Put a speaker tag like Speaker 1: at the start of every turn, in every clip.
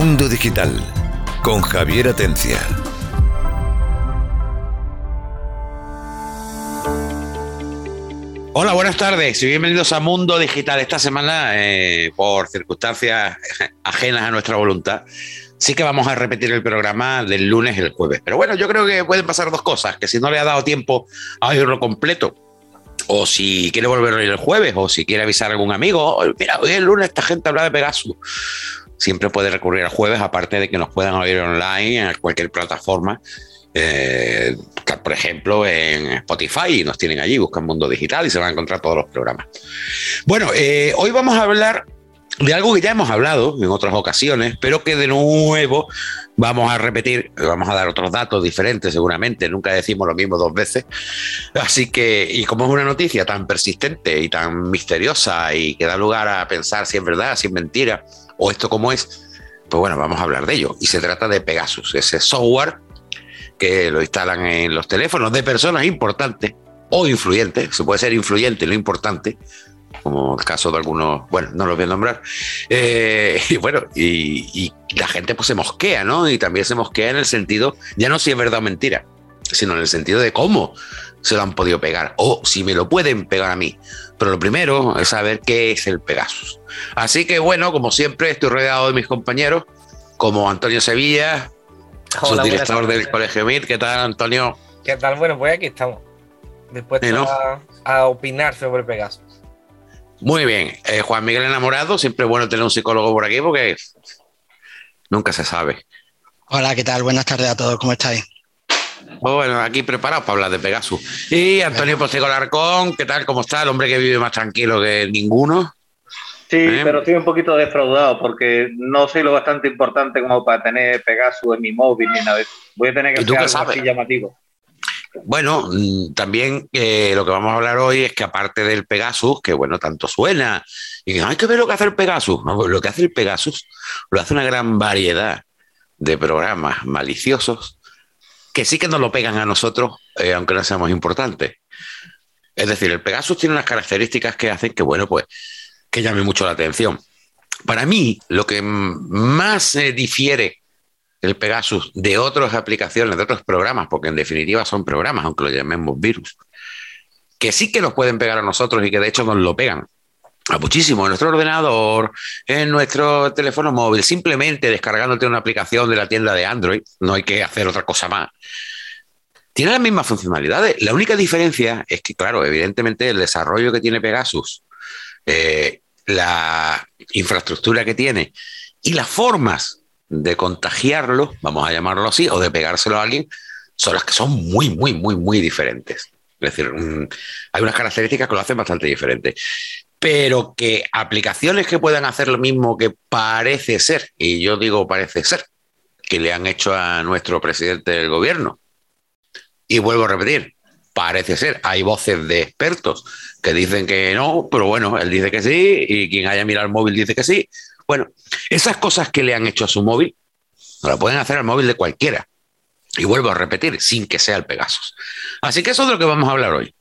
Speaker 1: Mundo Digital con Javier Atencia.
Speaker 2: Hola, buenas tardes y bienvenidos a Mundo Digital. Esta semana, eh, por circunstancias ajenas a nuestra voluntad, sí que vamos a repetir el programa del lunes y el jueves. Pero bueno, yo creo que pueden pasar dos cosas, que si no le ha dado tiempo a oírlo completo, o si quiere volver el jueves, o si quiere avisar a algún amigo, mira, hoy el lunes esta gente habla de Pegasus. Siempre puede recurrir al jueves, aparte de que nos puedan oír online en cualquier plataforma eh, por ejemplo, en Spotify, nos tienen allí, buscan Mundo Digital y se van a encontrar todos los programas. Bueno, eh, hoy vamos a hablar de algo que ya hemos hablado en otras ocasiones, pero que de nuevo vamos a repetir, vamos a dar otros datos diferentes seguramente, nunca decimos lo mismo dos veces. Así que, y como es una noticia tan persistente y tan misteriosa y que da lugar a pensar si es verdad, si es mentira, o esto cómo es, pues bueno, vamos a hablar de ello. Y se trata de Pegasus, ese software que lo instalan en los teléfonos de personas importantes o influyentes, se puede ser influyente lo importante, como el caso de algunos, bueno, no los voy a nombrar, eh, y bueno, y, la gente pues se mosquea, ¿no? Y también se mosquea en el sentido, ya no si es verdad o mentira, sino en el sentido de cómo se lo han podido pegar o si me lo pueden pegar a mí. Pero lo primero es saber qué es el Pegasus. Así que bueno, como siempre, estoy rodeado de mis compañeros, como Antonio Sevilla, Hola, director del Colegio MIR. ¿Qué tal, Antonio?
Speaker 3: ¿Qué tal? Bueno, pues aquí estamos. Después a, opinar sobre Pegasus.
Speaker 2: Muy bien. Eh, Juan Miguel Enamorado, siempre es bueno tener un psicólogo por aquí porque nunca se sabe.
Speaker 4: Hola, ¿qué tal? Buenas tardes a todos. ¿Cómo estáis?
Speaker 2: Bueno, aquí preparados para hablar de Pegasus. Y Antonio Postigo Larcón, ¿qué tal? ¿Cómo está? El hombre que vive más tranquilo que ninguno.
Speaker 5: Sí, ¿Eh? pero estoy un poquito defraudado porque no soy lo bastante importante como para tener Pegasus en mi móvil ni nada. Voy a tener que hacer algo así llamativo.
Speaker 2: Bueno, mm, también eh, lo que vamos a hablar hoy es que aparte del Pegasus, que bueno, tanto suena, y hay que ver lo que hace el Pegasus. Pues lo que hace el Pegasus lo hace una gran variedad de programas maliciosos que sí que nos lo pegan a nosotros, eh, aunque no seamos importantes. Es decir, el Pegasus tiene unas características que hacen que, bueno, pues que llame mucho la atención. Para mí, lo que más difiere el Pegasus de otras aplicaciones, de otros programas, porque en definitiva son programas, aunque lo llamemos virus, que sí que nos pueden pegar a nosotros y que de hecho nos lo pegan a muchísimo en nuestro ordenador, en nuestro teléfono móvil, simplemente descargándote una aplicación de la tienda de Android, no hay que hacer otra cosa más. Tiene las mismas funcionalidades. La única diferencia es que, claro, evidentemente el desarrollo que tiene Pegasus eh, la infraestructura que tiene y las formas de contagiarlo, vamos a llamarlo así, o de pegárselo a alguien, son las que son muy, muy, muy, muy diferentes. Es decir, mm, hay unas características que lo hacen bastante diferente. Pero que aplicaciones que puedan hacer lo mismo que parece ser, y yo digo parece ser, que le han hecho a nuestro presidente del gobierno. Y vuelvo a repetir, parece ser, hay voces de expertos que dicen que no, pero bueno, él dice que sí, y quien haya mirado el móvil dice que sí. Bueno, esas cosas que le han hecho a su móvil, la pueden hacer al móvil de cualquiera. Y vuelvo a repetir, sin que sea el Pegasus. Así que eso es de lo que vamos a hablar hoy.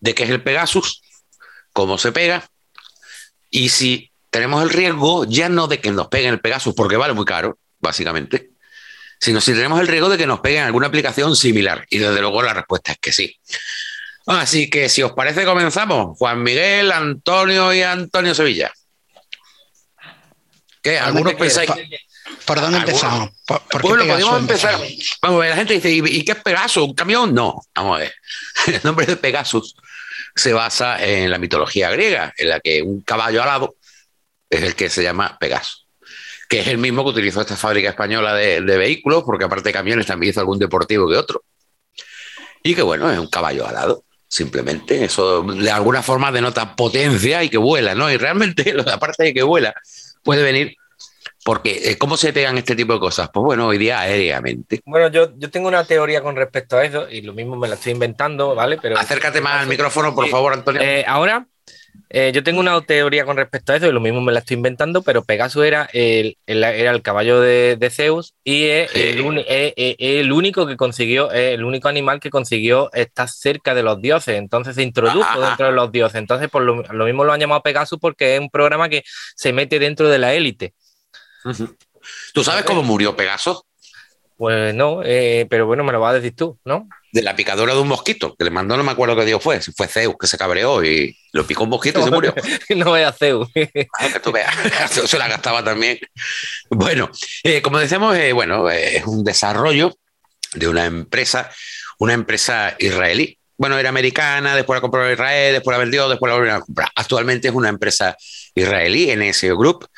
Speaker 2: De qué es el Pegasus, cómo se pega, y si tenemos el riesgo ya no de que nos peguen el Pegasus, porque vale muy caro, básicamente, sino si tenemos el riesgo de que nos peguen alguna aplicación similar. Y desde luego la respuesta es que sí. Así que si os parece, comenzamos. Juan Miguel, Antonio y Antonio Sevilla. ¿Qué? ¿Algunos pensáis?
Speaker 4: ¿Por dónde empezamos?
Speaker 2: ¿Por, bueno, podemos empezar. Vamos a ver, la gente dice, ¿y, qué es Pegasus? ¿Un camión? No. Vamos a ver. El nombre de Pegasus se basa en la mitología griega, en la que un caballo alado es el que se llama Pegasus, que es el mismo que utilizó esta fábrica española de, de vehículos, porque aparte de camiones también hizo algún deportivo que otro. Y que bueno, es un caballo alado. Simplemente eso de alguna forma denota potencia y que vuela, ¿no? Y realmente, aparte de que vuela, puede venir porque, eh, ¿cómo se pegan este tipo de cosas? Pues bueno, hoy día aéreamente.
Speaker 3: Bueno, yo, yo tengo una teoría con respecto a eso y lo mismo me la estoy inventando, ¿vale?
Speaker 2: Pero Acércate más al micrófono, por favor, Antonio.
Speaker 3: Eh, ahora, eh, yo tengo una teoría con respecto a eso y lo mismo me la estoy inventando, pero Pegasus era el, era el caballo de, Zeus y es el, único que consiguió, el único animal que consiguió estar cerca de los dioses. Entonces se introdujo dentro de los dioses. Entonces, por lo, mismo lo han llamado Pegasus porque es un programa que se mete dentro de la élite.
Speaker 2: ¿Tú sabes cómo murió Pegaso?
Speaker 3: Pues no, eh, pero bueno, me lo vas a decir tú, ¿no?
Speaker 2: De la picadura de un mosquito, que le mandó, no me acuerdo qué dios fue, si fue Zeus que se cabreó y lo picó un mosquito y se murió.
Speaker 3: no vea Zeus.
Speaker 2: Ah, que tú veas, se la gastaba también. Bueno, eh, como decíamos, eh, bueno, es un desarrollo de una empresa, una empresa israelí. Bueno, era americana, después la compró Israel, después la vendió, después la volvieron a comprar. Actualmente es una empresa israelí, NSO Group,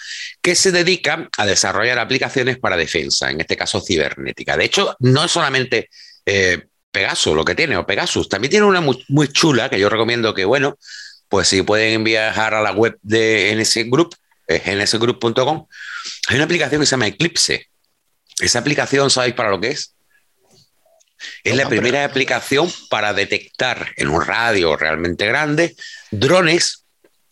Speaker 2: que se dedica a desarrollar aplicaciones para defensa, en este caso cibernética. De hecho, no es solamente eh, Pegasus lo que tiene, o Pegasus, también tiene una muy, chula que yo recomiendo que, bueno, pues si pueden viajar a la web de NS Group, es nsgroup.com, hay una aplicación que se llama Eclipse. Esa aplicación, ¿sabéis para lo que es? Es la primera aplicación para detectar en un radio realmente grande drones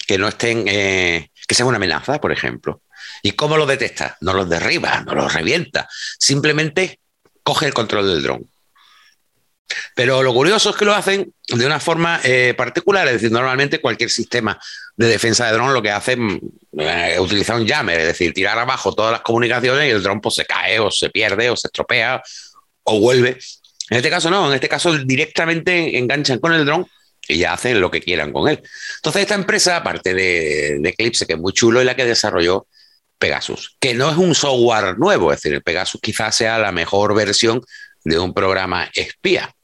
Speaker 2: que no estén, eh, que sean una amenaza, por ejemplo. ¿Y cómo lo detecta? No los derriba, no los revienta, simplemente coge el control del dron. Pero lo curioso es que lo hacen de una forma eh, particular, es decir, normalmente cualquier sistema de defensa de dron lo que hace es mm, eh, utilizar un jammer, es decir, tirar abajo todas las comunicaciones y el dron pues, se cae o se pierde o se estropea o vuelve. En este caso no, en este caso directamente enganchan con el dron y ya hacen lo que quieran con él. Entonces, esta empresa, aparte de, Eclipse, que es muy chulo, es la que desarrolló Pegasus, que no es un software nuevo, es decir, el Pegasus quizás sea la mejor versión de un programa espía.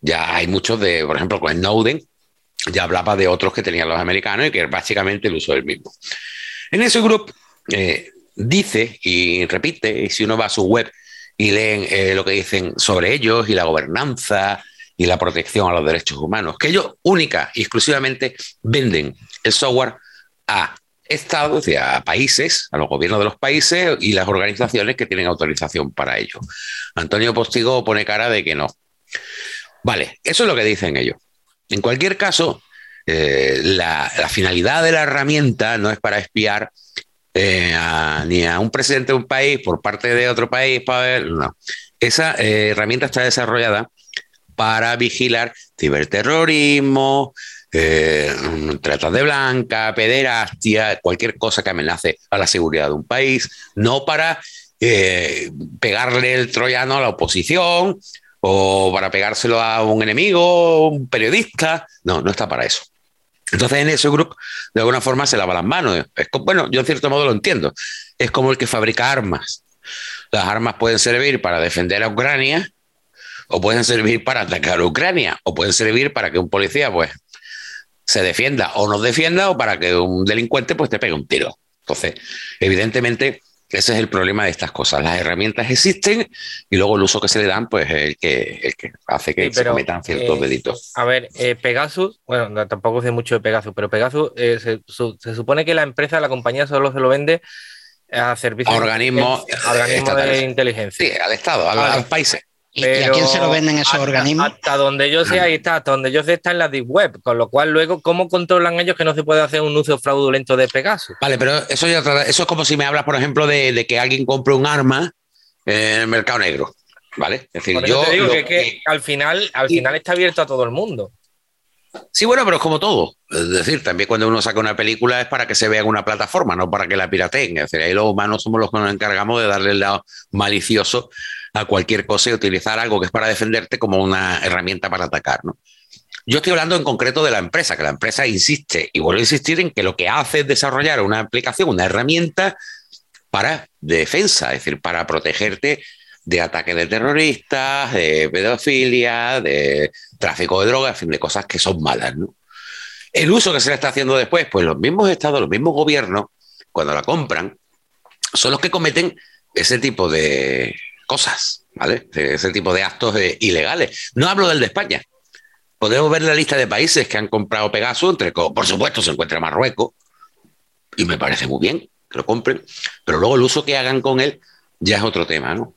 Speaker 2: Ya hay muchos de, por ejemplo, con Snowden, ya hablaba de otros que tenían los americanos y que básicamente el uso del mismo. En ese grupo eh, dice y repite, y si uno va a su web y leen eh, lo que dicen sobre ellos y la gobernanza y la protección a los derechos humanos, que ellos única y exclusivamente venden el software a estados a países, a los gobiernos de los países y las organizaciones que tienen autorización para ello. Antonio Postigo pone cara de que no. Vale, eso es lo que dicen ellos. En cualquier caso, eh, la, finalidad de la herramienta no es para espiar eh, ni a un presidente de un país por parte de otro país para ver, no. Esa eh, herramienta está desarrollada para vigilar ciberterrorismo, eh, trata de blanca, pederastia, cualquier cosa que amenace a la seguridad de un país, no para pegarle el troyano a la oposición o para pegárselo a un enemigo, un periodista, no, no está para eso. Entonces en ese grupo, de alguna forma, se lava las manos. Es bueno, yo en cierto modo lo entiendo. Es como el que fabrica armas. Las armas pueden servir para defender a Ucrania o pueden servir para atacar a Ucrania, o pueden servir para que un policía pues se defienda o no defienda, o para que un delincuente pues te pegue un tiro. Entonces, evidentemente, ese es el problema de estas cosas. Las herramientas existen y luego el uso que se le dan, pues es el que, el que hace que se cometan ciertos
Speaker 3: eh,
Speaker 2: delitos.
Speaker 3: A ver, eh, Pegasus, bueno, tampoco sé mucho de Pegasus, pero Pegasus eh, se, se, supone que la empresa, la compañía solo se lo vende a servicios
Speaker 2: a organismos,
Speaker 3: de inteligencia.
Speaker 2: Sí, al Estado, a los países.
Speaker 4: ¿Y, a quién se lo venden esos organismos?
Speaker 3: Hasta donde yo sé, ahí está, hasta donde yo sé está en la Deep Web, con lo cual luego, ¿cómo controlan ellos que no se puede hacer un uso fraudulento de Pegasus?
Speaker 2: Vale, pero eso, ya, eso es como si me hablas, por ejemplo, de, que alguien compre un arma en el mercado negro, ¿vale?
Speaker 3: Es decir, yo... Te digo que, al, final, al final está abierto a todo el mundo.
Speaker 2: Sí, bueno, pero es como todo. Es decir, también cuando uno saca una película es para que se vea en una plataforma, no para que la pirateen. Es decir, ahí los humanos somos los que nos encargamos de darle el lado malicioso a cualquier cosa y utilizar algo que es para defenderte como una herramienta para atacar. ¿no? Yo estoy hablando en concreto de la empresa, que la empresa insiste y vuelve a insistir en que lo que hace es desarrollar una aplicación, una herramienta para defensa, es decir, para protegerte de ataques de terroristas, de pedofilia, de tráfico de drogas, en fin, de cosas que son malas. ¿no? El uso que se le está haciendo después, pues los mismos estados, los mismos gobiernos, cuando la compran, son los que cometen ese tipo de, cosas, ¿vale? Ese tipo de actos eh, ilegales. No hablo del de España. Podemos ver la lista de países que han comprado Pegasus, entre, por supuesto se encuentra Marruecos, y me parece muy bien que lo compren, pero luego el uso que hagan con él ya es otro tema, ¿no?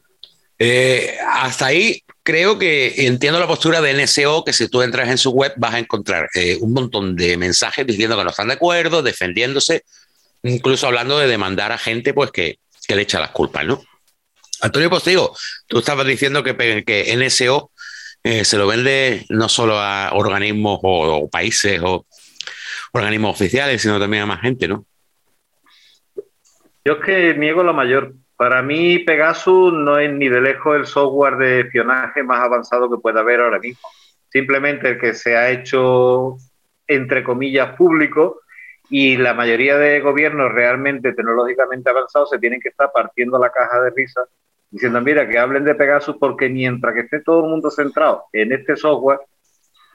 Speaker 2: Eh, hasta ahí creo que entiendo la postura de NSO, que si tú entras en su web vas a encontrar eh, un montón de mensajes diciendo que no están de acuerdo, defendiéndose, incluso hablando de demandar a gente pues que, que le echa las culpas, ¿no? Antonio Postigo, tú estabas diciendo que, que NSO eh, se lo vende no solo a organismos o, países o organismos oficiales, sino también a más gente, ¿no?
Speaker 5: Yo es que niego la mayor Para mí, Pegasus no es ni de lejos el software de espionaje más avanzado que pueda haber ahora mismo. Simplemente el que se ha hecho, entre comillas, público y la mayoría de gobiernos realmente tecnológicamente avanzados se tienen que estar partiendo la caja de risa diciendo, mira, que hablen de Pegasus porque mientras que esté todo el mundo centrado en este software,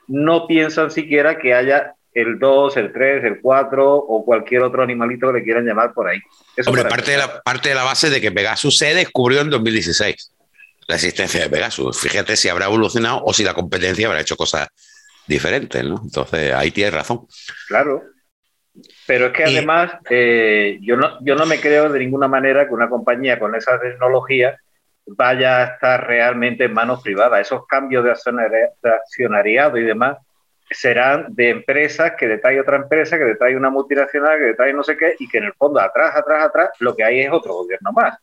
Speaker 5: no piensan siquiera que haya el 2, el 3, el 4 o cualquier otro animalito que le quieran llamar por ahí.
Speaker 2: Hombre, parte de, la, parte de la base de que Pegasus se descubrió en 2016, la existencia de Pegasus. Fíjate si habrá evolucionado o si la competencia habrá hecho cosas diferentes, ¿no? Entonces, ahí tienes razón.
Speaker 5: Claro. Pero es que además, eh, yo, no, yo no me creo de ninguna manera que una compañía con esa tecnología vaya a estar realmente en manos privadas. Esos cambios de accionariado y demás serán de empresas que detrae otra empresa, que detrae una multinacional, que detrae no sé qué, y que en el fondo, atrás, atrás, atrás, lo que hay es otro gobierno más.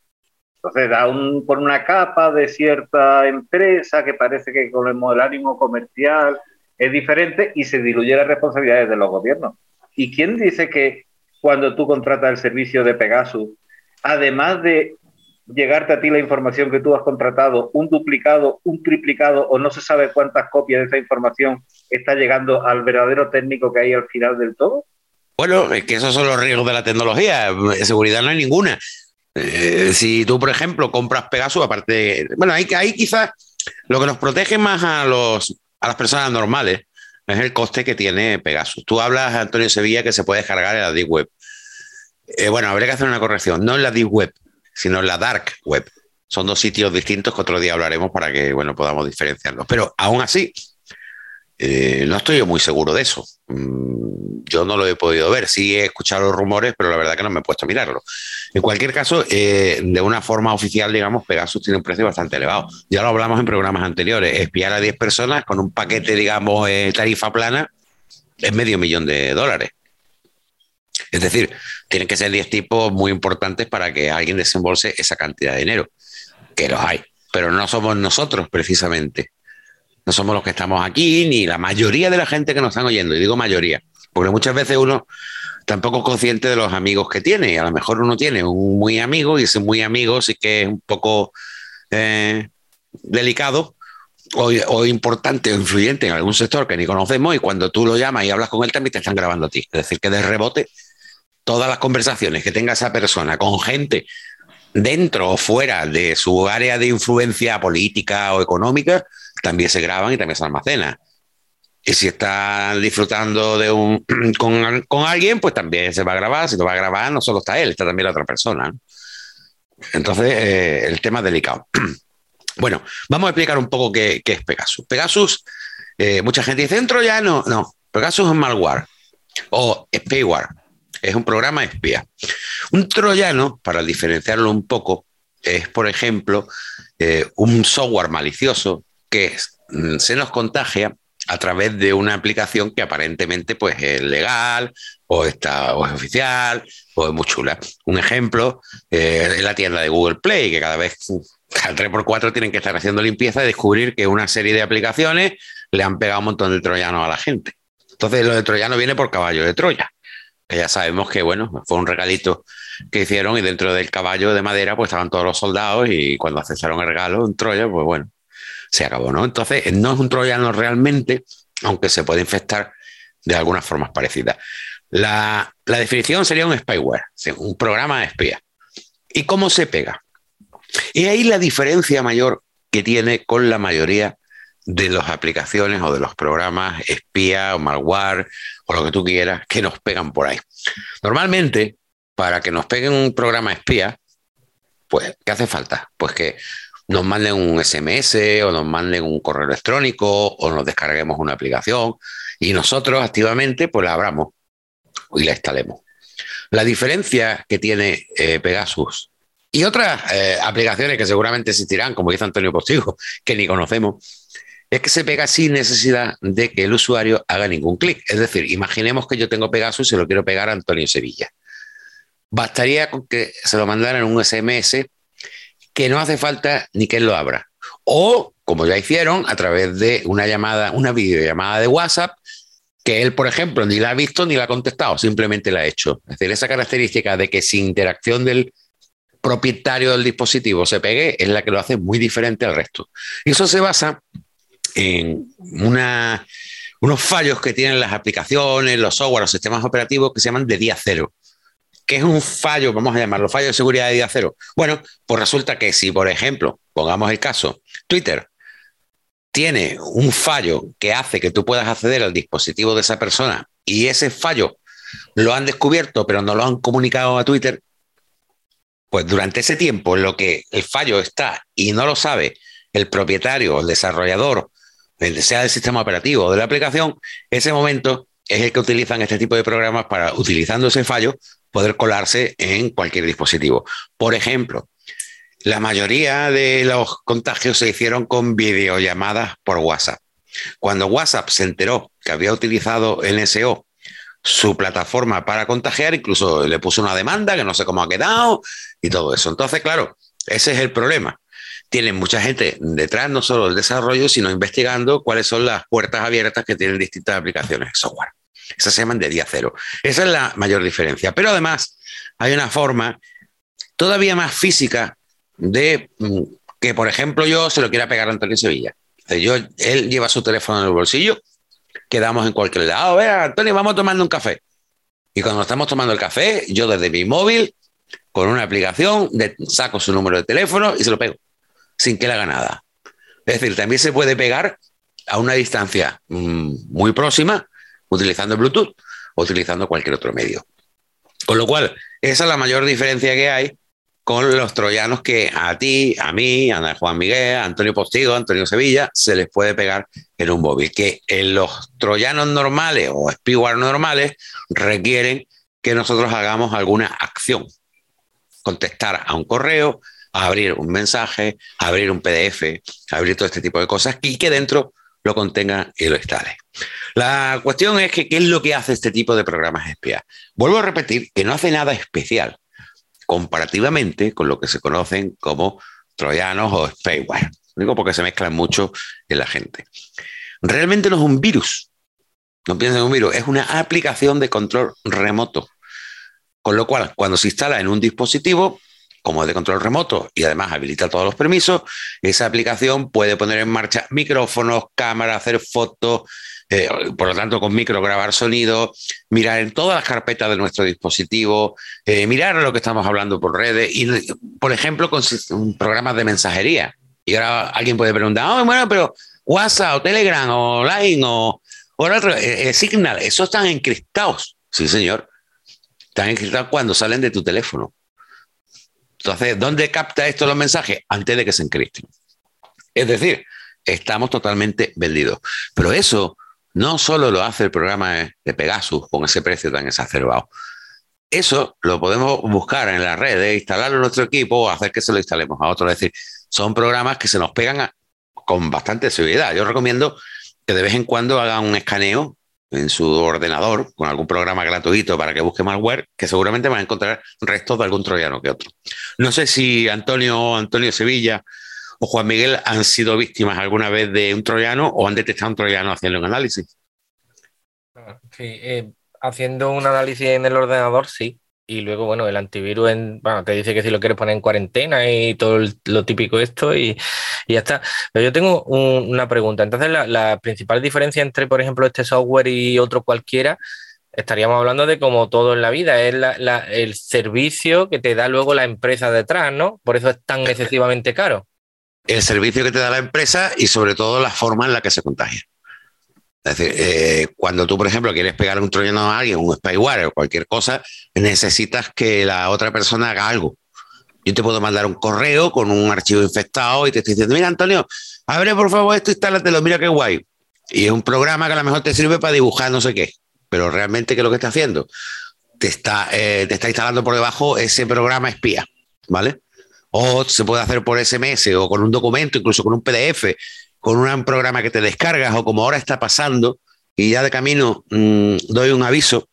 Speaker 5: Entonces da un, por una capa de cierta empresa que parece que con el modelo ánimo comercial es diferente y se diluye las responsabilidades de los gobiernos. ¿Y quién dice que cuando tú contratas el servicio de Pegasus, además de llegarte a ti la información que tú has contratado, un duplicado, un triplicado o no se sabe cuántas copias de esa información está llegando al verdadero técnico que hay al final del todo?
Speaker 2: Bueno, es que esos son los riesgos de la tecnología. Seguridad no hay ninguna. Eh, si tú, por ejemplo, compras Pegasus, aparte, bueno, ahí, ahí quizás lo que nos protege más a, los, a las personas normales es el coste que tiene Pegasus. Tú hablas, Antonio Sevilla, que se puede descargar en la Deep Web. Eh, bueno, habría que hacer una corrección. No en la Deep Web, sino en la dark web. Son dos sitios distintos que otro día hablaremos para que bueno, podamos diferenciarlos. Pero aún así, eh, no estoy muy seguro de eso. Mm, yo no lo he podido ver. Sí he escuchado los rumores, pero la verdad que no me he puesto a mirarlo. En cualquier caso, eh, de una forma oficial, digamos, Pegasus tiene un precio bastante elevado. Ya lo hablamos en programas anteriores. Espiar a 10 personas con un paquete, digamos, eh, tarifa plana es medio millón de dólares. Es decir, tienen que ser 10 tipos muy importantes para que alguien desembolse esa cantidad de dinero, que los hay, pero no somos nosotros precisamente. Somos los que estamos aquí, ni la mayoría de la gente que nos están oyendo, y digo mayoría, porque muchas veces uno tampoco es consciente de los amigos que tiene, y a lo mejor uno tiene un muy amigo, y ese muy amigo sí que es un poco eh, delicado, o, o, importante o influyente en algún sector que ni conocemos y cuando tú lo llamas y hablas con él también te están grabando a ti. Es decir, que de rebote todas las conversaciones que tenga esa persona con gente dentro o fuera de su área de influencia política o económica, también se graban y también se almacenan. Y si está disfrutando de un, con, alguien, pues también se va a grabar. Si lo va a grabar, no solo está él, está también la otra persona. Entonces, eh, el tema es delicado. bueno, vamos a explicar un poco qué, es Pegasus. Pegasus, eh, mucha gente dice, ¿en ya No, no. Pegasus es malware o spyware es un programa espía. Un troyano, para diferenciarlo un poco, es, por ejemplo, eh, un software malicioso que mm, se nos contagia a través de una aplicación que aparentemente pues, es legal o, está, o es oficial o es muy chula. Un ejemplo eh, es la tienda de Google Play, que cada vez, cada 3x4 tienen que estar haciendo limpieza y descubrir que una serie de aplicaciones le han pegado un montón de troyanos a la gente. Entonces lo de troyano viene por caballo de Troya que ya sabemos que, bueno, fue un regalito que hicieron y dentro del caballo de madera pues estaban todos los soldados y cuando aceptaron el regalo en Troya, pues bueno, se acabó, ¿no? Entonces, no es un troyano realmente, aunque se puede infectar de algunas formas parecidas. La, la definición sería un spyware, un programa de espía. ¿Y cómo se pega? Y ahí la diferencia mayor que tiene con la mayoría de las aplicaciones o de los programas espía o malware o lo que tú quieras que nos pegan por ahí. Normalmente, para que nos peguen un programa espía, pues, ¿qué hace falta? Pues que nos manden un SMS o nos manden un correo electrónico o nos descarguemos una aplicación y nosotros activamente pues la abramos y la instalemos. La diferencia que tiene eh, Pegasus y otras eh, aplicaciones que seguramente existirán, como dice Antonio Postigo, que ni conocemos, es que se pega sin necesidad de que el usuario haga ningún clic. Es decir, imaginemos que yo tengo Pegasus y se lo quiero pegar a Antonio Sevilla. Bastaría con que se lo mandaran un SMS que no hace falta ni que él lo abra. O, como ya hicieron, a través de una llamada, una videollamada de WhatsApp, que él, por ejemplo, ni la ha visto ni la ha contestado, simplemente la ha hecho. Es decir, esa característica de que sin interacción del propietario del dispositivo se pegue es la que lo hace muy diferente al resto. Y eso se basa en unos fallos que tienen las aplicaciones, los software, los sistemas operativos que se llaman de día cero. ¿Qué es un fallo? Vamos a llamarlo fallo de seguridad de día cero. Bueno, pues resulta que si, por ejemplo, pongamos el caso, Twitter tiene un fallo que hace que tú puedas acceder al dispositivo de esa persona y ese fallo lo han descubierto pero no lo han comunicado a Twitter, pues durante ese tiempo en lo que el fallo está y no lo sabe el propietario, el desarrollador, el sea del sistema operativo o de la aplicación, ese momento es el que utilizan este tipo de programas para, utilizando ese fallo, poder colarse en cualquier dispositivo. Por ejemplo, la mayoría de los contagios se hicieron con videollamadas por WhatsApp. Cuando WhatsApp se enteró que había utilizado NSO su plataforma para contagiar, incluso le puso una demanda que no sé cómo ha quedado y todo eso. Entonces, claro, ese es el problema. Tienen mucha gente detrás, no solo del desarrollo, sino investigando cuáles son las puertas abiertas que tienen distintas aplicaciones de software. Esas se llaman de día cero. Esa es la mayor diferencia. Pero además, hay una forma todavía más física de mm, que, por ejemplo, yo se lo quiera pegar a Antonio Sevilla. Yo, él lleva su teléfono en el bolsillo quedamos en cualquier lado. Vea, Antonio, vamos tomando un café. Y cuando estamos tomando el café, yo desde mi móvil, con una aplicación, saco su número de teléfono y se lo pego, sin que le haga nada. Es decir, también se puede pegar a una distancia mm, muy próxima utilizando Bluetooth o utilizando cualquier otro medio. Con lo cual, esa es la mayor diferencia que hay con los troyanos que a ti, a mí, a Juan Miguel, a Antonio Postigo, a Antonio Sevilla, se les puede pegar en un móvil. Que en los troyanos normales o spyware normales requieren que nosotros hagamos alguna acción. Contestar a un correo, abrir un mensaje, abrir un PDF, abrir todo este tipo de cosas y que dentro lo contenga y lo instale. La cuestión es que, ¿qué es lo que hace este tipo de programas espía? Vuelvo a repetir que no hace nada especial comparativamente con lo que se conocen como troyanos o spyware. Digo porque se mezclan mucho en la gente. Realmente no es un virus. No piensen en un virus, es una aplicación de control remoto. Con lo cual, cuando se instala en un dispositivo, como es de control remoto y además habilita todos los permisos, esa aplicación puede poner en marcha micrófonos, cámaras, hacer fotos, eh, por lo tanto, con micro grabar sonido, mirar en todas las carpetas de nuestro dispositivo, eh, mirar lo que estamos hablando por redes y, por ejemplo, con programas de mensajería. Y ahora alguien puede preguntar, bueno, pero WhatsApp o Telegram o Line o, otro, eh, Signal, esos están encriptados. Sí, señor. Están encriptados cuando salen de tu teléfono. Entonces, ¿dónde capta esto los mensajes? Antes de que se encripten. Es decir, estamos totalmente vendidos. Pero eso no solo lo hace el programa de Pegasus con ese precio tan exacerbado. Eso lo podemos buscar en la red, instalarlo en nuestro equipo o hacer que se lo instalemos a otro. Es decir, son programas que se nos pegan con bastante seguridad. Yo recomiendo que de vez en cuando hagan un escaneo en su ordenador con algún programa gratuito para que busque malware, que seguramente van a encontrar restos de algún troyano que otro. No sé si Antonio, Antonio Sevilla o Juan Miguel han sido víctimas alguna vez de un troyano o han detectado un troyano haciendo un análisis.
Speaker 3: Sí, eh, haciendo un análisis en el ordenador, sí. Y luego, bueno, el antivirus bueno, te dice que si lo quieres poner en cuarentena y todo lo típico esto y, ya está. Pero yo tengo una pregunta. Entonces, la, principal diferencia entre, por ejemplo, este software y otro cualquiera, estaríamos hablando de como todo en la vida, es el servicio que te da luego la empresa detrás, ¿no? Por eso es tan excesivamente caro
Speaker 2: el servicio que te da la empresa y sobre todo la forma en la que se contagia. Es decir, eh, cuando tú, por ejemplo, quieres pegar un troyano a alguien, un spyware o cualquier cosa, necesitas que la otra persona haga algo. Yo te puedo mandar un correo con un archivo infectado y te estoy diciendo, mira, Antonio, abre por favor esto, instálatelo, mira qué guay. Y es un programa que a lo mejor te sirve para dibujar no sé qué, pero realmente, ¿qué es lo que está haciendo? Te está, eh, te está instalando por debajo ese programa espía, ¿vale? o se puede hacer por SMS o con un documento, incluso con un PDF, con un programa que te descargas o como ahora está pasando, y ya de camino mm, doy un aviso.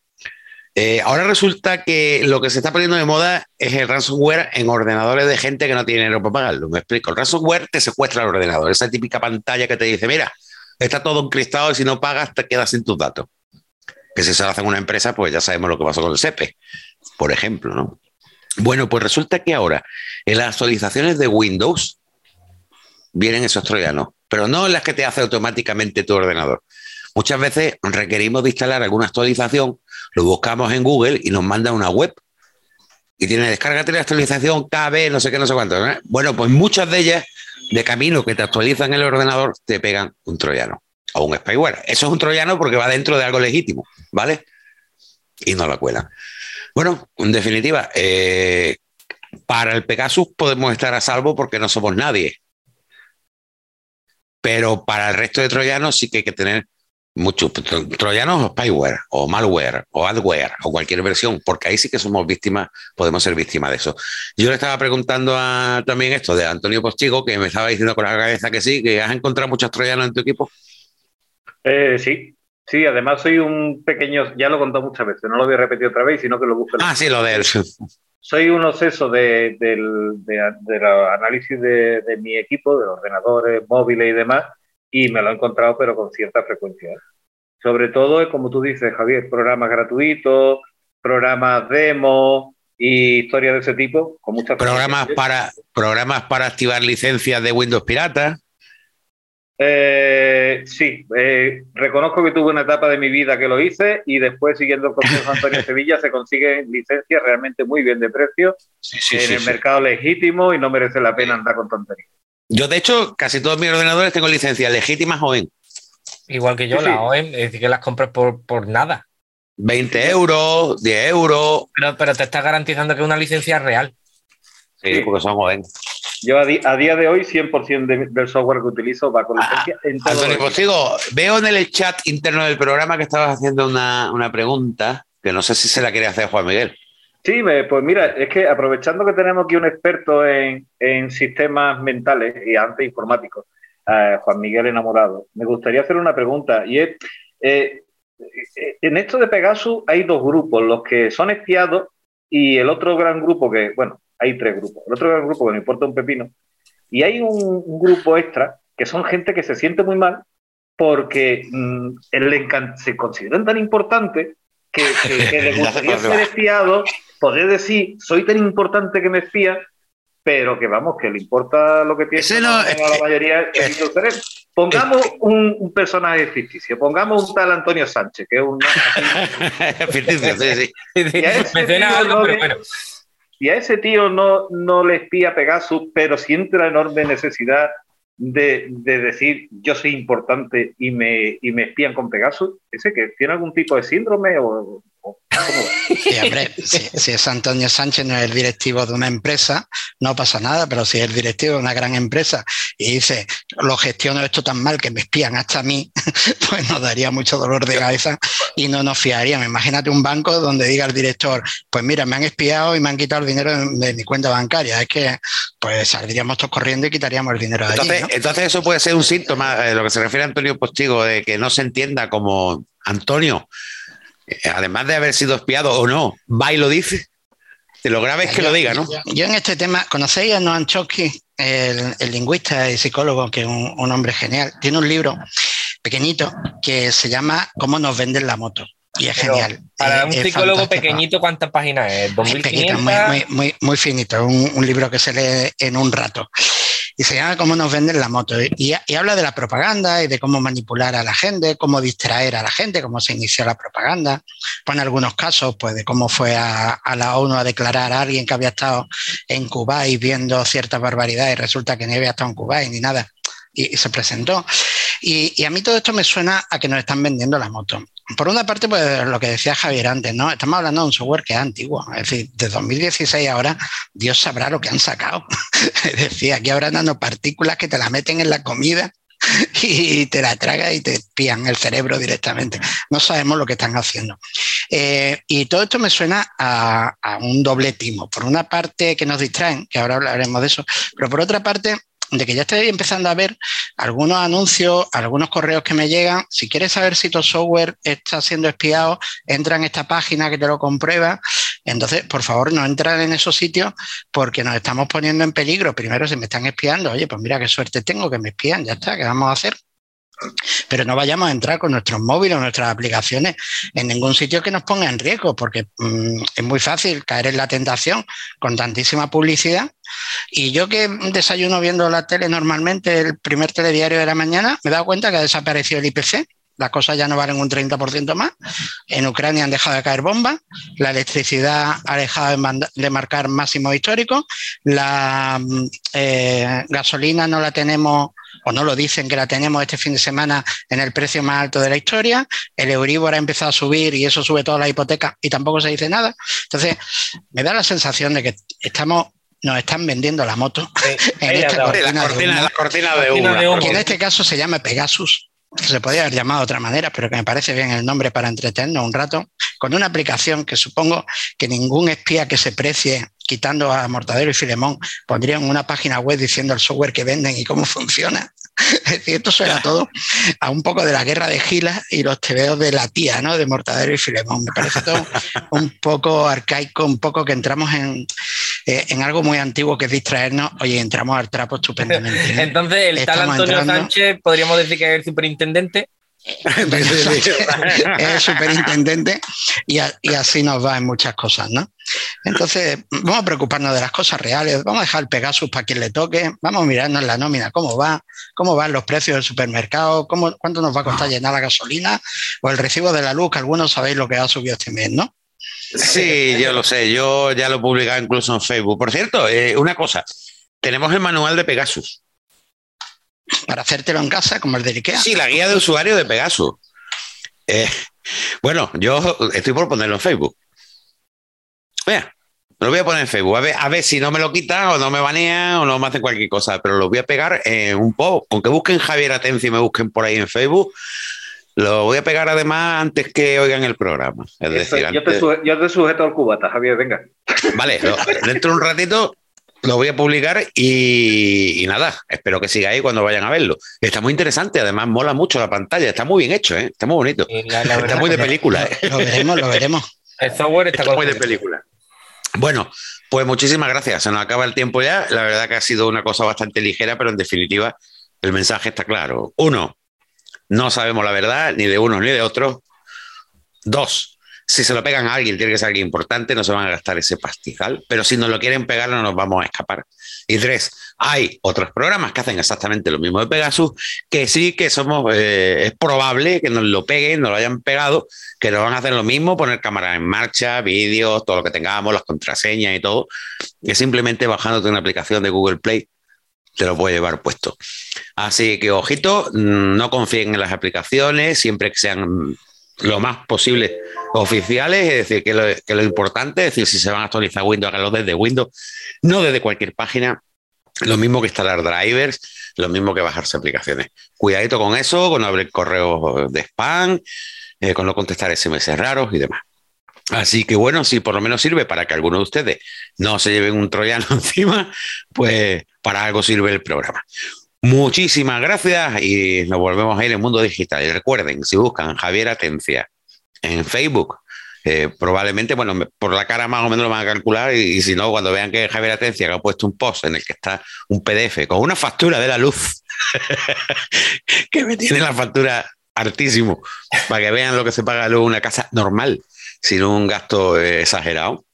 Speaker 2: Eh, ahora resulta que lo que se está poniendo de moda es el ransomware en ordenadores de gente que no tiene dinero para pagarlo. Me explico. El ransomware te secuestra el ordenador. Esa típica pantalla que te dice, mira, está todo encristado y si no pagas te quedas sin tus datos. Que si se lo hace una empresa, pues ya sabemos lo que pasó con el SEPE, por ejemplo, ¿no? Bueno, pues resulta que ahora en las actualizaciones de Windows vienen esos troyanos, pero no las que te hace automáticamente tu ordenador. Muchas veces requerimos de instalar alguna actualización, lo buscamos en Google y nos manda una web y tiene descárgate la actualización KB, no sé qué, no sé cuánto. Bueno, pues muchas de ellas, de camino que te actualizan el ordenador, te pegan un troyano o un spyware. Eso es un troyano porque va dentro de algo legítimo, ¿vale? Y no la cuela. Bueno, en definitiva, eh, para el Pegasus podemos estar a salvo porque no somos nadie. Pero para el resto de troyanos sí que hay que tener muchos troyanos o spyware o malware o adware o cualquier versión, porque ahí sí que somos víctimas, podemos ser víctimas de eso. Yo le estaba preguntando a, también esto de Antonio Postigo, que me estaba diciendo con la cabeza que sí, que has encontrado muchos troyanos en tu equipo.
Speaker 5: Eh, sí, sí, además soy un pequeño, ya lo he contado muchas veces, no lo voy a repetir otra vez, sino que lo busco.
Speaker 2: Ah, sí, lo de él.
Speaker 5: Soy un obseso de, del de, análisis de, de mi equipo, de ordenadores móviles y demás, y me lo he encontrado, pero con cierta frecuencia. Sobre todo, como tú dices, Javier, programas gratuitos, programas demo y historias de ese tipo, con muchas
Speaker 2: programas para programas para activar licencias de Windows pirata.
Speaker 5: Eh, sí, eh, reconozco que tuve una etapa de mi vida que lo hice y después, siguiendo el consejo de Antonio Sevilla, se consiguen licencias realmente muy bien de precio en el mercado legítimo y no merece la pena andar con tonterías.
Speaker 2: Yo, de hecho, casi todos mis ordenadores tengo licencias legítimas OEM.
Speaker 3: Igual que yo, la OEM, es decir, que las compras por, por nada.
Speaker 2: 20 euros, 10 euros.
Speaker 3: Pero, pero te está garantizando que es una licencia real.
Speaker 2: Sí, porque son OEM.
Speaker 5: Yo a, día de hoy 100% del software que utilizo va con licencia ah, en
Speaker 2: todo Antonio, pues veo en el chat interno del programa que estabas haciendo una, una pregunta que no sé si se la quería hacer Juan Miguel.
Speaker 5: Sí, pues mira, es que aprovechando que tenemos aquí un experto en, sistemas mentales y antes informáticos, eh, Juan Miguel Enamorado, me gustaría hacer una pregunta y es, eh, en esto de Pegasus hay dos grupos, los que son espiados y el otro gran grupo que, bueno, hay tres grupos, el otro gran grupo que no importa un pepino, y hay un, grupo extra que son gente que se siente muy mal porque mm, se consideran tan importantes que, que, le gustaría ser espiado poder decir, soy tan importante que me espía, pero que vamos, que le importa lo que piensa no, a la mayoría Pongamos un, personaje ficticio, pongamos un tal Antonio Sánchez, que es un... ficticio, sí, sí. Y a ese tío no, no le espía Pegasus, pero siente la enorme necesidad de, decir yo soy importante y me, y me espían con Pegasus, ese que tiene algún tipo de síndrome o,
Speaker 4: Sí, hombre, si, es Antonio Sánchez no es el directivo de una empresa, no pasa nada, pero si es el directivo de una gran empresa y dice, lo gestiono esto tan mal que me espían hasta a mí, pues nos daría mucho dolor de cabeza y no nos fiaríamos. Imagínate un banco donde diga el director, pues mira, me han espiado y me han quitado el dinero de, mi cuenta bancaria. Es que pues saldríamos todos corriendo y quitaríamos el dinero de
Speaker 2: entonces,
Speaker 4: allí.
Speaker 2: Entonces eso puede ser un síntoma, de lo que se refiere a Antonio Postigo, de que no se entienda como Antonio eh, además de haber sido espiado o no, va y lo dice. Te lo grave es que lo diga, ¿no?
Speaker 4: Yo, en este tema, ¿conocéis a Noam Chomsky, el, lingüista y psicólogo, que es un, hombre genial? Tiene un libro pequeñito que se llama ¿Cómo nos venden la moto? Y es genial.
Speaker 3: Para un psicólogo pequeñito, ¿cuántas páginas es? muy,
Speaker 4: muy, muy, finito, un, un libro que se lee en un rato y se llama Cómo nos venden la moto. Y, habla de la propaganda y de cómo manipular a la gente, cómo distraer a la gente, cómo se inició la propaganda. Pone algunos casos pues, de cómo fue a, la ONU a declarar a alguien que había estado en Cuba y viendo ciertas barbaridades y resulta que ni había estado en Cuba ni nada. Y, se presentó. Y, y, a mí todo esto me suena a que nos están vendiendo la moto por una parte, pues lo que decía Javier antes, ¿no? Estamos hablando de un software que es antiguo. Es decir, de 2016 ahora, Dios sabrá lo que han sacado. es decir, aquí habrán dando partículas que te la meten en la comida y te la tragan y te espían el cerebro directamente. No sabemos lo que están haciendo. Eh, y todo esto me suena a un doble timo. Por una parte que nos distraen, que ahora hablaremos de eso, pero por otra parte de que ya estoy empezando a ver algunos anuncios, algunos correos que me llegan. Si quieres saber si tu software está siendo espiado, entra en esta página que te lo comprueba. Entonces, por favor, no entrar en esos sitios porque nos estamos poniendo en peligro. Primero, si me están espiando, oye, pues mira qué suerte tengo que me espían, ya está, ¿qué vamos a hacer? Pero no vayamos a entrar con nuestros móviles o nuestras aplicaciones en ningún sitio que nos ponga en riesgo, porque mm, es muy fácil caer en la tentación con tantísima publicidad. Y yo que desayuno viendo la tele normalmente, el primer telediario de la mañana, me he dado cuenta que ha desaparecido el IPC las cosas ya no valen un 30% más. En Ucrania han dejado de caer bombas, la electricidad ha dejado de, marcar máximos históricos, la mm, eh, gasolina no la tenemos o no lo dicen que la tenemos este fin de semana en el precio más alto de la historia, el Euribor ha empezado a subir y eso sube toda la hipoteca y tampoco se dice nada. Entonces, me da la sensación de que estamos nos están vendiendo la moto en esta cortina, de humo, que en este caso se llama Pegasus. Se podría haber llamado de otra manera, pero que me parece bien el nombre para entretenernos un rato, con una aplicación que supongo que ningún espía que se precie quitando a Mortadero y Filemón pondrían una página web diciendo el software que venden y cómo funciona. Es decir, esto suena todo a un poco de la guerra de Gilas y los tebeos de la tía, ¿no? De Mortadero y Filemón. Me parece todo un poco arcaico, un poco que entramos en, eh, en algo muy antiguo que es distraernos. Oye, entramos al trapo estupendamente.
Speaker 3: ¿eh? Entonces, el tal Antonio Sánchez, podríamos decir que es el superintendente.
Speaker 4: es superintendente y, y, así nos va en muchas cosas, ¿no? Entonces, vamos a preocuparnos de las cosas reales, vamos a dejar el Pegasus para quien le toque, vamos a mirarnos la nómina, cómo va, cómo van los precios del supermercado, cómo, cuánto nos va a costar llenar la gasolina o el recibo de la luz, que algunos sabéis lo que ha subido este mes, ¿no?
Speaker 2: Sí, yo lo sé, yo ya lo he publicado incluso en Facebook. Por cierto, eh, una cosa, tenemos el manual de Pegasus
Speaker 4: para hacértelo en casa, como el de IKEA.
Speaker 2: Sí, la guía de usuario de Pegasus. Eh, bueno, yo estoy por ponerlo en Facebook. Vea, lo voy a poner en Facebook. A ver, si no me lo quitan o no me banean o no me hacen cualquier cosa, pero lo voy a pegar en un poco. Aunque busquen Javier Atencia y me busquen por ahí en Facebook, lo voy a pegar además antes que oigan el programa. Es decir,
Speaker 5: yo, te sujeto al cubata, Javier, venga.
Speaker 2: Vale, dentro de un ratito lo voy a publicar y, nada, espero que siga ahí cuando vayan a verlo. Está muy interesante, además mola mucho la pantalla, está muy bien hecho, ¿eh? está muy bonito. está muy de película.
Speaker 4: ¿eh? Lo veremos, lo veremos.
Speaker 3: El software está,
Speaker 2: muy de película. Bueno, pues muchísimas gracias. Se nos acaba el tiempo ya. La verdad que ha sido una cosa bastante ligera, pero en definitiva el mensaje está claro. Uno, no sabemos la verdad, ni de unos ni de otros. Dos, si se lo pegan a alguien, tiene que ser alguien importante, no se van a gastar ese pastizal, pero si nos lo quieren pegar, no nos vamos a escapar. Y tres, hay otros programas que hacen exactamente lo mismo de Pegasus, que sí que somos, eh, es probable que nos lo peguen, nos lo hayan pegado, que nos van a hacer lo mismo, poner cámaras en marcha, vídeos, todo lo que tengamos, las contraseñas y todo, que simplemente bajándote una aplicación de Google Play te lo puede llevar puesto. Así que, ojito, no confíen en las aplicaciones, siempre que sean lo más posible oficiales, es decir, que lo, importante es decir, si se van a actualizar Windows, háganlo desde Windows, no desde cualquier página. Lo mismo que instalar drivers, lo mismo que bajarse aplicaciones. Cuidadito con eso, con abrir correos de spam, eh, con no contestar SMS raros y demás. Así que bueno, si por lo menos sirve para que alguno de ustedes no se lleven un troyano encima, pues para algo sirve el programa. Muchísimas gracias y nos volvemos a ir en Mundo Digital. Y recuerden, si buscan Javier Atencia en Facebook, eh, probablemente, bueno, por la cara más o menos lo van a calcular y, si no, cuando vean que Javier Atencia ha puesto un post en el que está un PDF con una factura de la luz, que me tiene la factura hartísimo, para que vean lo que se paga luego una casa normal, sin un gasto eh, exagerado.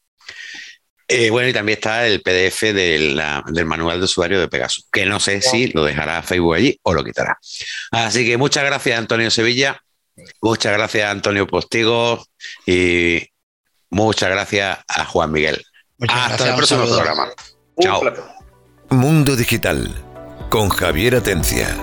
Speaker 2: Eh, bueno, y también está el PDF del manual de usuario de Pegasus, que no sé si lo dejará Facebook allí o lo quitará. Así que muchas gracias, Antonio Sevilla. Muchas gracias, Antonio Postigo. Y muchas gracias a Juan Miguel. Hasta el próximo programa. Chao.
Speaker 1: Mundo Digital con Javier Atencia.